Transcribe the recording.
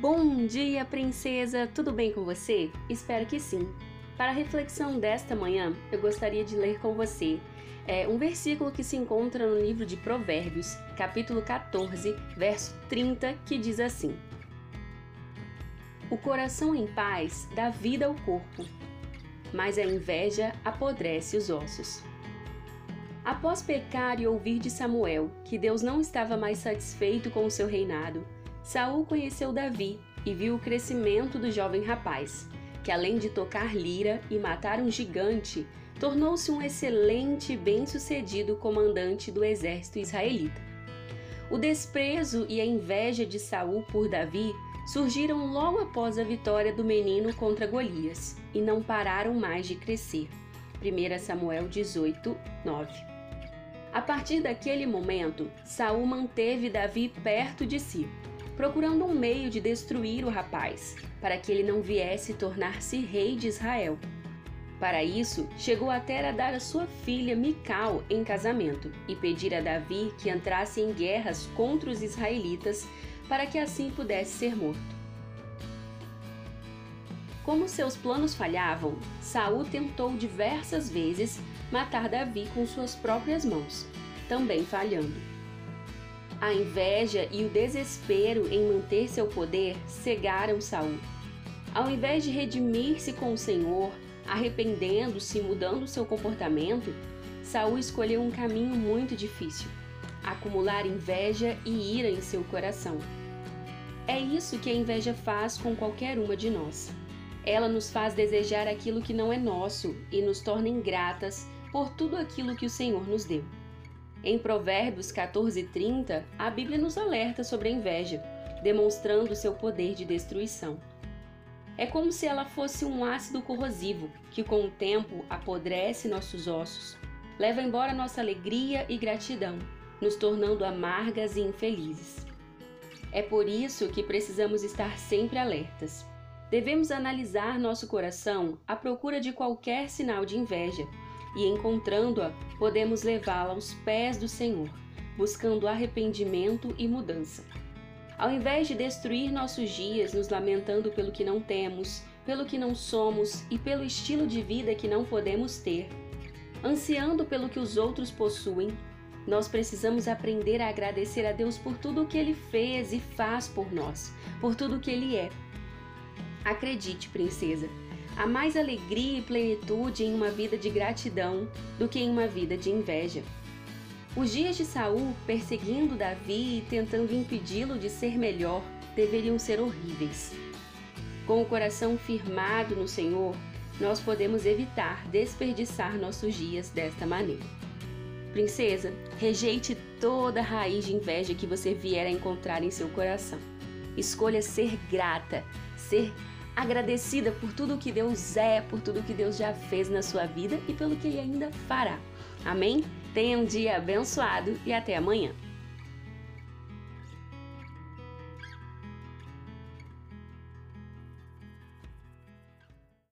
Bom dia, princesa! Tudo bem com você? Espero que sim. Para a reflexão desta manhã, eu gostaria de ler com você é, um versículo que se encontra no livro de Provérbios, capítulo 14, verso 30, que diz assim: O coração em paz dá vida ao corpo, mas a inveja apodrece os ossos. Após pecar e ouvir de Samuel que Deus não estava mais satisfeito com o seu reinado, Saul conheceu Davi e viu o crescimento do jovem rapaz, que além de tocar lira e matar um gigante, tornou-se um excelente e bem-sucedido comandante do exército israelita. O desprezo e a inveja de Saul por Davi surgiram logo após a vitória do menino contra Golias e não pararam mais de crescer. 1 Samuel 18, 9. A partir daquele momento, Saul manteve Davi perto de si procurando um meio de destruir o rapaz, para que ele não viesse tornar-se rei de Israel. Para isso, chegou até a dar a sua filha Mical em casamento e pedir a Davi que entrasse em guerras contra os israelitas para que assim pudesse ser morto. Como seus planos falhavam, Saul tentou diversas vezes matar Davi com suas próprias mãos, também falhando. A inveja e o desespero em manter seu poder cegaram Saul. Ao invés de redimir-se com o Senhor, arrependendo-se e mudando seu comportamento, Saul escolheu um caminho muito difícil: acumular inveja e ira em seu coração. É isso que a inveja faz com qualquer uma de nós. Ela nos faz desejar aquilo que não é nosso e nos torna ingratas por tudo aquilo que o Senhor nos deu. Em Provérbios 14:30, a Bíblia nos alerta sobre a inveja, demonstrando seu poder de destruição. É como se ela fosse um ácido corrosivo que, com o tempo, apodrece nossos ossos, leva embora nossa alegria e gratidão, nos tornando amargas e infelizes. É por isso que precisamos estar sempre alertas. Devemos analisar nosso coração à procura de qualquer sinal de inveja e, encontrando-a, podemos levá-la aos pés do Senhor, buscando arrependimento e mudança. Ao invés de destruir nossos dias nos lamentando pelo que não temos, pelo que não somos e pelo estilo de vida que não podemos ter, ansiando pelo que os outros possuem, nós precisamos aprender a agradecer a Deus por tudo o que Ele fez e faz por nós, por tudo o que Ele é. Acredite, princesa, Há mais alegria e plenitude em uma vida de gratidão do que em uma vida de inveja. Os dias de Saul perseguindo Davi e tentando impedi-lo de ser melhor deveriam ser horríveis. Com o coração firmado no Senhor, nós podemos evitar desperdiçar nossos dias desta maneira. Princesa, rejeite toda raiz de inveja que você vier a encontrar em seu coração. Escolha ser grata, ser agradecida por tudo que Deus é, por tudo que Deus já fez na sua vida e pelo que Ele ainda fará. Amém? Tenha um dia abençoado e até amanhã.